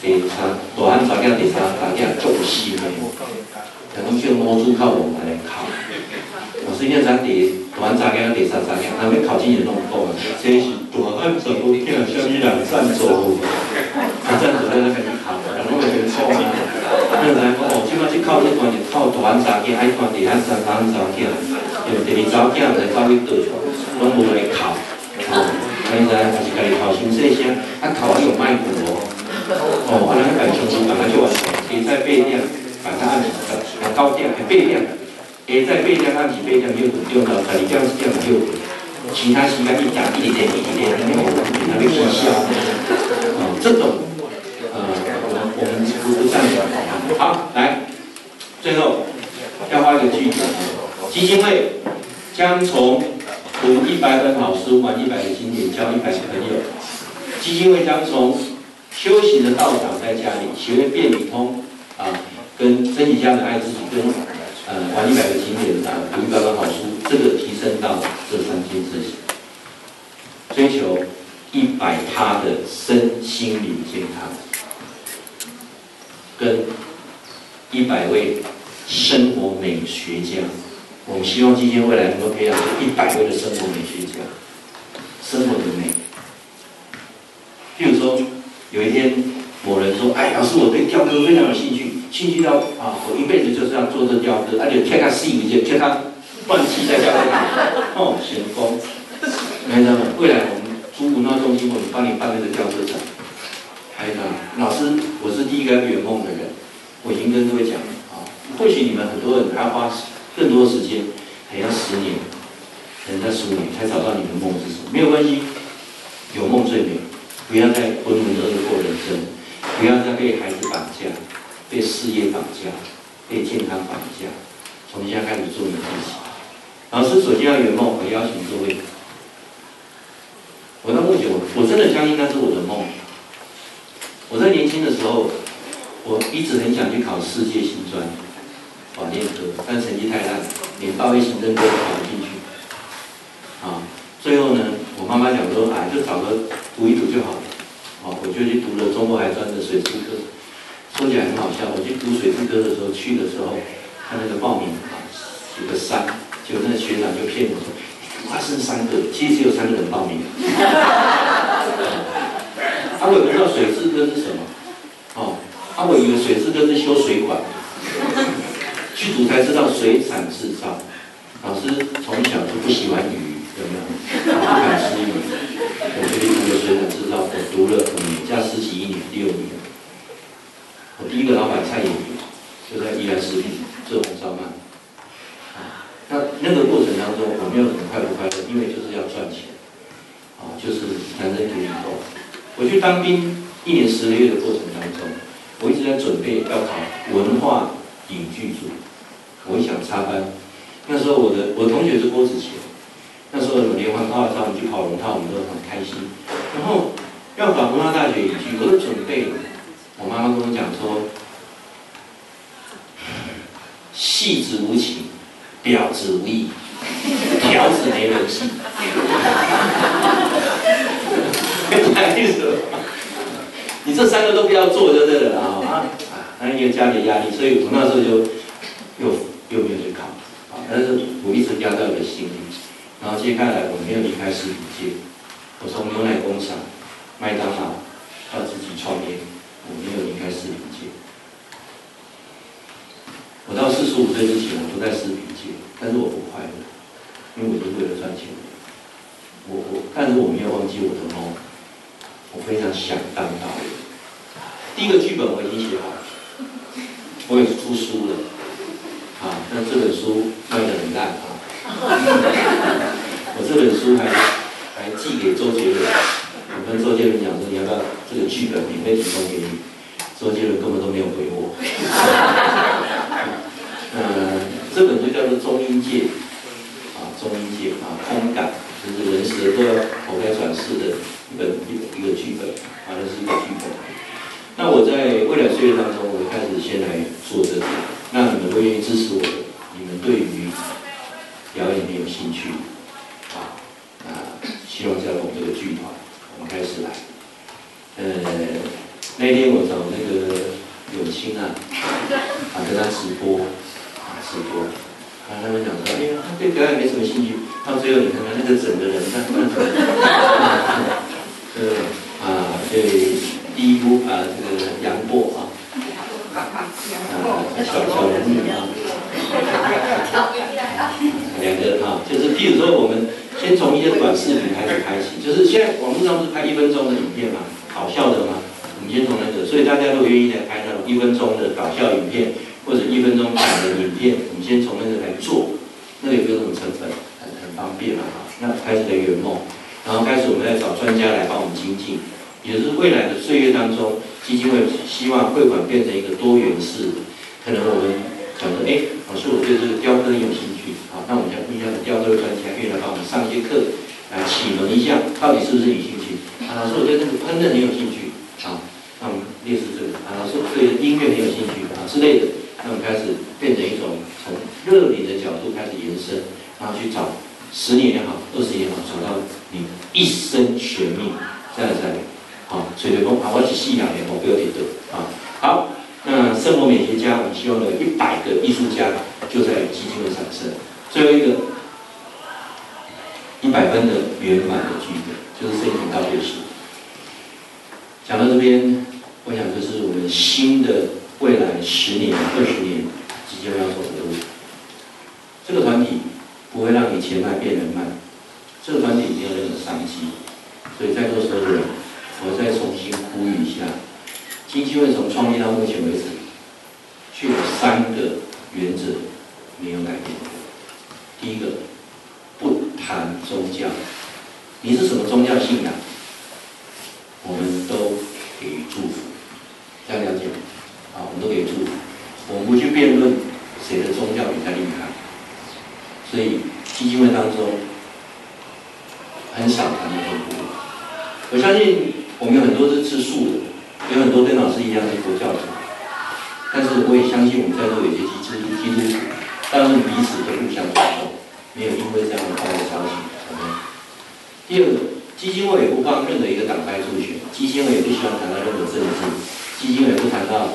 第三大汉查囝、第三查囝足有戏的，但拢叫毛主考我们来考。我是现在第大汉查囝、第三查囝，他们考进也弄不够啊，所以。我按走路听了像一两站走，他站走在那边考，然后我觉得错啊。后来哦，起码去靠这关键，考大汉查囝，还看第三查大汉查囝，因为第二查囝在考一个，拢无来考。哦，现在还是家己考先说声，啊考还有卖股哦。哦我能感受到赶就去完成可以在背量把它按起来高键还背面也在背量按起背面就用到它你这样子这样子就其他洗干净讲一点点一点点没有问题那个信息这种呃我们我们不不赞成好吗好来最后要画一个句子基金会将从读一百本好书满一百个经典交一百个朋友。基金会将从修行的道场在家里学会变理通啊，跟真理家的爱自己跟。呃，玩一百个经典啊，读一百本好书，这个提升到这三件事情，追求一百趴的身心灵健康，跟一百位生活美学家，我们希望基金未来能够培养出一百位的生活美学家，生活的美。譬如说，有一天某人说：“哎，老师，我对雕刻非常有兴趣。”兴趣到啊，我一辈子就是要做这雕刻，而且贴他细一些，贴他断气在雕刻。哦，成功，没的。未来我们租文化中心，我们帮你办那个雕刻展。还有呢，老师，我是第一个圆梦的人，我已经跟各位讲了啊。或许你们很多人还要花更多时间，还要十年，可能在十五年才找到你的梦是什么。没有关系，有梦最美。不要再浑浑噩噩过人生，不要再被孩子绑架。被事业绑架，被健康绑架，从现在开始做你自己。老师首先要圆梦，我邀请各位。我到目前，我我真的相信那是我的梦。我在年轻的时候，我一直很想去考世界新专，法念科，但成绩太烂，连报一行政都考不进去。啊，最后呢，我妈妈讲说，哎，就找个读一读就好了。哦，我就去读了中国海专的水质科。说起来很好笑，我去读水质科的时候，去的时候，他那个报名啊，有个三，结果那个学长就骗我说，哇，剩三个，其实只有三个人报名。啊，我也不知道水质科是什么，哦，啊，我以为水质科是修水管，去读才知道水产制造。老师从小就不喜欢鱼，有没有？不敢吃鱼，我决定读了水产制造，我读了五年加实习一年，六年。我第一个老板蔡衍明，就在宜兰食品做红烧鳗。啊，那那个过程当中，我没有很快不快乐，因为就是要赚钱，啊，就是男人给你够。我去当兵一年十个月的过程当中，我一直在准备要考文化影剧组，我一想插班，那时候我的我同学是郭子乾，那时候有连环炮照，我们去跑龙套，我们都很开心。然后要考文化大学影剧，我都准备。我妈妈跟我讲说，戏子无情，婊子无义，条子没人性。意思 你这三个都不要做就对了啊！啊，那因为家里压力，所以我那时候就又又没有去考啊。但是我一直压在我的心里。然后接下来我没有离开食品界，我从牛奶工厂、麦当劳到自己创业，我没有离开食品界。我到四十五岁之前，我都在食品界，但是我不快乐，因为我是为了赚钱。我我，但是我没有忘记我的梦。我非常想当导演。第一个剧本我已经写好了，我也出书了，啊，但这本书卖得很烂啊。我这本书还还寄给周杰伦，我跟周杰伦讲说，你要不要这个剧本免费提供给你？周杰伦根本都没有回我。呃，这本书叫做《中阴界》，啊，中阴界啊，空感，就是人死了都要投胎转世的。一本一一个剧本，反正是一个剧本。那我在未来岁月当中，我开始先来做这个。那你们会愿意支持我？你们对于表演很有兴趣，啊，希望加入我们这个剧团。我们开始来。呃，那天我找那个永清啊，啊，跟他直播，啊，直播。啊，他们讲说，哎呀，他对表演没什么兴趣。到最后，你看看那个整个人，那那。呃啊，对，第一部啊，这个杨波啊，啊，小小人物啊，两个啊，就是譬如说，我们先从一些短视频开始开启，就是现在网络上不是拍一分钟的影片嘛，搞笑的嘛，我们先从那个，所以大家都愿意来拍那种一分钟的搞笑影片，或者一分钟短的影片，我们先从那个来做，那个也不用什么成本，很很方便嘛，哈，那开始的圆梦。然后开始，我们在找专家来帮我们精进，也是未来的岁月当中，基金会希望会馆变成一个多元式的。可能我们可能哎，老师，我对这个雕刻有兴趣，好，那我们要问一下雕刻专家，些课，来启蒙一下，到底是不是你兴趣？啊，老师，我对这个烹饪很有兴趣，好，那我们列示这个。啊，老师，对音乐很有兴趣，啊之类的。那我们开始变成一种从乐理的角度开始延伸，然后去找。十年也好，二十年也好，找到你一生悬命在在，好，垂头风啊，我只信仰也好，不要点的啊。好，那生活美学家，我们希望有一百个艺术家就在基金会产生。最后一个一百分的圆满的剧本，就是申请到六十。讲到这边，我想这是我们新的未来十年、二十年即将要走的路。这个团体。不会让你钱慢变人慢，这个团体没有任何商机，所以在座所有人，我再重新呼吁一下，基金会从创立到目前为止，却有三个原则没有改变。第一个，不谈宗教，你是什么宗教信仰，我们都给予祝福，大家了解吗？啊，我们都给予祝福，我们不去辩论谁的宗教比较厉害。所以基金会当中很少谈的很多。我相信我们有很多是吃素的，有很多跟老师一样是佛教徒。但是我也相信我们在座有些基督基督徒，但是彼此都互相尊重，没有因为这样的坏的消息。第二个，基金会也不帮任何一个党派助选，基金会也不希望谈到任何政治，基金会也不谈到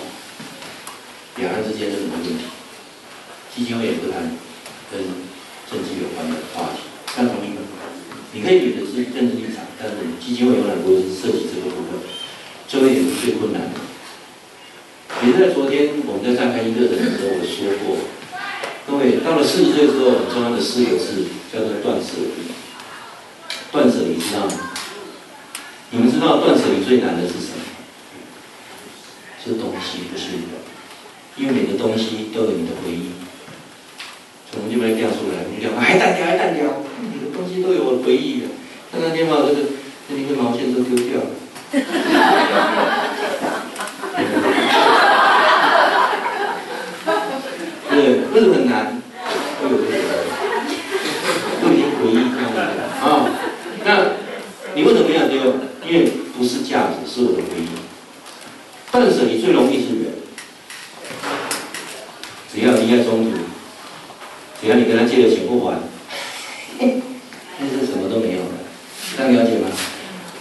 两岸之间的什么问题，基金会也不谈跟。政治有关的话题，相同意吗？你可以选的是政治立场，但是基金会永远不会涉及这个部分。最后一点是最困难的。也在昨天我们在上开一课程的时候，我说过，各位到了四十岁之后，很重要的四个字叫做断舍离。断舍离知道吗？你们知道断舍离最难的是什么？是东西，不是，因为每个东西都有你的回忆。我们就把它调出来，你讲还单调还单调，你的东西都有我的回忆的。那那天把这个那一根毛线都丢掉了。为什么很难？都有这个，都已经回忆这样子啊。那你为什么没有丢？因为不是价值，是我的回忆。断舍离最容易是人，只要离开中途，只要你跟他借的钱不还，那是什么都没有了。这样了解吗？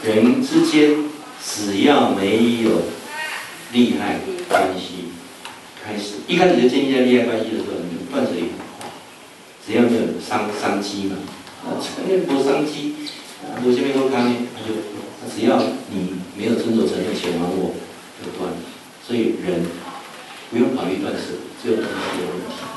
人之间只要没有利害关系，开始一开始就建立在利害关系的时候，断水只要没有伤伤机嘛。啊前面不是伤机我前面喝咖呢他就只要你没有遵守承诺且往我就断所以人不用考虑断舍离只有东西有问题。